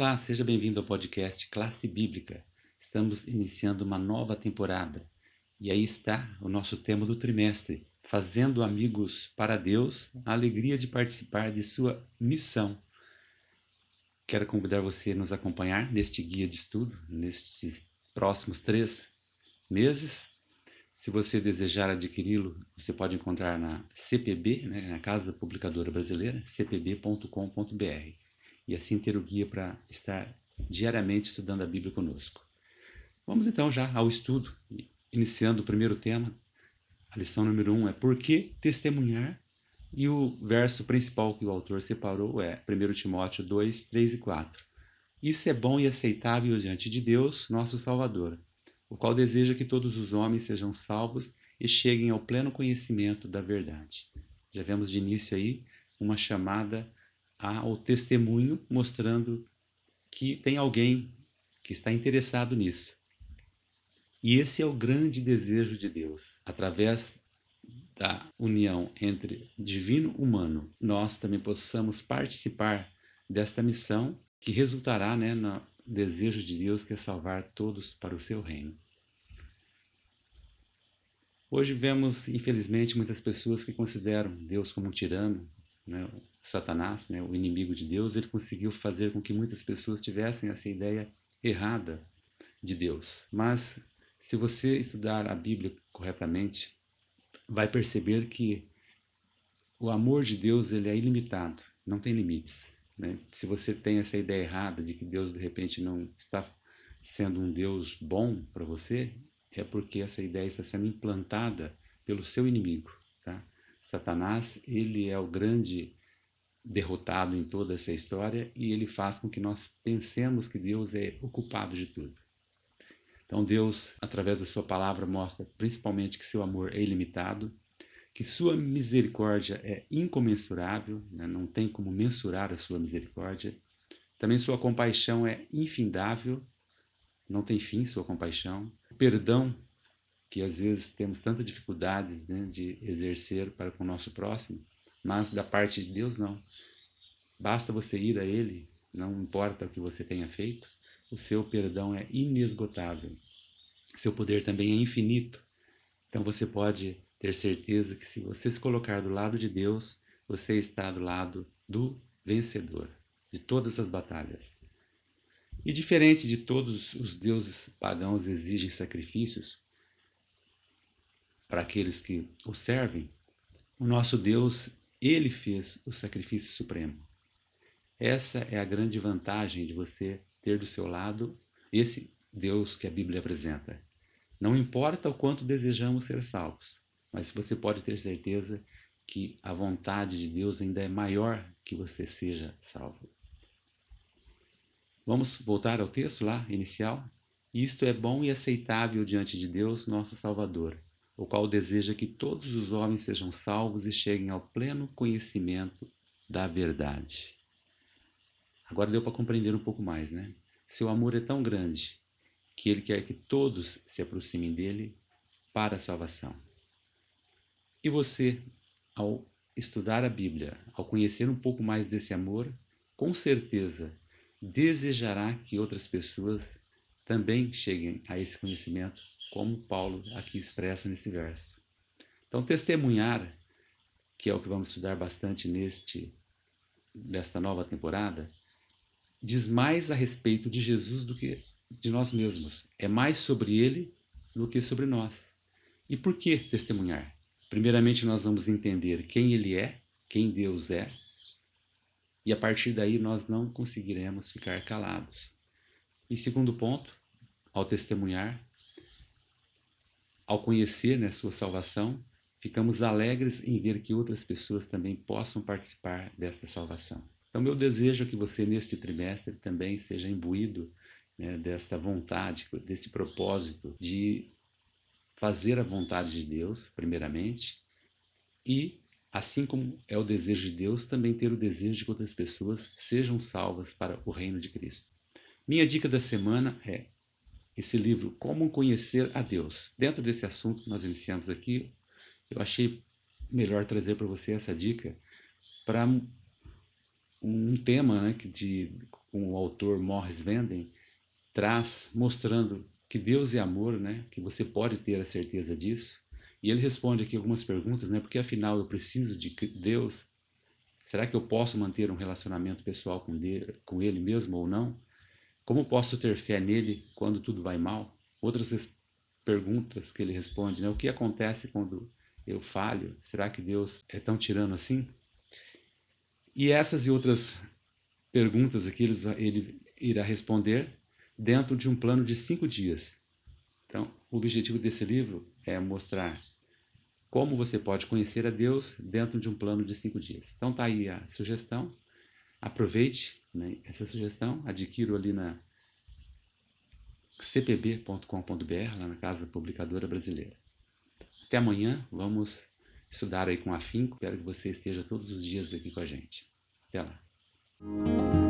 Olá, seja bem-vindo ao podcast Classe Bíblica. Estamos iniciando uma nova temporada e aí está o nosso tema do trimestre: Fazendo amigos para Deus, a alegria de participar de sua missão. Quero convidar você a nos acompanhar neste guia de estudo, nestes próximos três meses. Se você desejar adquiri-lo, você pode encontrar na CPB, né, na Casa Publicadora Brasileira, cpb.com.br e assim ter o guia para estar diariamente estudando a Bíblia conosco. Vamos então já ao estudo, iniciando o primeiro tema. A lição número um é por que testemunhar? E o verso principal que o autor separou é 1 Timóteo 2, 3 e 4. Isso é bom e aceitável diante de Deus, nosso Salvador, o qual deseja que todos os homens sejam salvos e cheguem ao pleno conhecimento da verdade. Já vemos de início aí uma chamada ao testemunho mostrando que tem alguém que está interessado nisso. E esse é o grande desejo de Deus. Através da união entre divino e humano, nós também possamos participar desta missão que resultará né, no desejo de Deus que é salvar todos para o seu reino. Hoje vemos, infelizmente, muitas pessoas que consideram Deus como um tirano, né, Satanás, né, o inimigo de Deus, ele conseguiu fazer com que muitas pessoas tivessem essa ideia errada de Deus. Mas se você estudar a Bíblia corretamente, vai perceber que o amor de Deus ele é ilimitado, não tem limites. Né? Se você tem essa ideia errada de que Deus de repente não está sendo um Deus bom para você, é porque essa ideia está sendo implantada pelo seu inimigo. Tá? Satanás ele é o grande derrotado em toda essa história e ele faz com que nós pensemos que Deus é o culpado de tudo. Então Deus, através da sua palavra, mostra principalmente que seu amor é ilimitado, que sua misericórdia é incomensurável, né? não tem como mensurar a sua misericórdia. Também sua compaixão é infindável, não tem fim sua compaixão. Perdão, que às vezes temos tantas dificuldades né, de exercer para com o nosso próximo, mas da parte de Deus não. Basta você ir a Ele, não importa o que você tenha feito, o seu perdão é inesgotável. Seu poder também é infinito. Então você pode ter certeza que se você se colocar do lado de Deus, você está do lado do vencedor de todas as batalhas. E diferente de todos os deuses pagãos exigem sacrifícios para aqueles que o servem, o nosso Deus ele fez o sacrifício supremo. Essa é a grande vantagem de você ter do seu lado esse Deus que a Bíblia apresenta. Não importa o quanto desejamos ser salvos, mas você pode ter certeza que a vontade de Deus ainda é maior que você seja salvo. Vamos voltar ao texto lá, inicial? Isto é bom e aceitável diante de Deus, nosso Salvador o qual deseja que todos os homens sejam salvos e cheguem ao pleno conhecimento da verdade. Agora deu para compreender um pouco mais, né? Seu amor é tão grande que ele quer que todos se aproximem dele para a salvação. E você, ao estudar a Bíblia, ao conhecer um pouco mais desse amor, com certeza desejará que outras pessoas também cheguem a esse conhecimento como Paulo aqui expressa nesse verso. Então, testemunhar, que é o que vamos estudar bastante neste desta nova temporada, diz mais a respeito de Jesus do que de nós mesmos. É mais sobre ele do que sobre nós. E por que testemunhar? Primeiramente, nós vamos entender quem ele é, quem Deus é, e a partir daí nós não conseguiremos ficar calados. E segundo ponto, ao testemunhar, ao conhecer né, sua salvação, ficamos alegres em ver que outras pessoas também possam participar desta salvação. Então, meu desejo é que você, neste trimestre, também seja imbuído né, desta vontade, desse propósito de fazer a vontade de Deus, primeiramente, e, assim como é o desejo de Deus, também ter o desejo de que outras pessoas sejam salvas para o reino de Cristo. Minha dica da semana é esse livro, Como Conhecer a Deus. Dentro desse assunto que nós iniciamos aqui, eu achei melhor trazer para você essa dica para um tema né, de com o autor Morris Venden, traz mostrando que Deus é amor, né? Que você pode ter a certeza disso. E ele responde aqui algumas perguntas, né? Porque afinal eu preciso de Deus? Será que eu posso manter um relacionamento pessoal com, com ele mesmo ou não? Como posso ter fé nele quando tudo vai mal? Outras perguntas que ele responde, né? O que acontece quando eu falho? Será que Deus é tão tirano assim? E essas e outras perguntas aqui ele, ele irá responder dentro de um plano de cinco dias. Então, o objetivo desse livro é mostrar como você pode conhecer a Deus dentro de um plano de cinco dias. Então tá aí a sugestão. Aproveite né, essa sugestão, adquira ali na cpb.com.br, lá na Casa Publicadora Brasileira. Até amanhã, vamos estudar aí com afinco. Espero que você esteja todos os dias aqui com a gente. Até lá.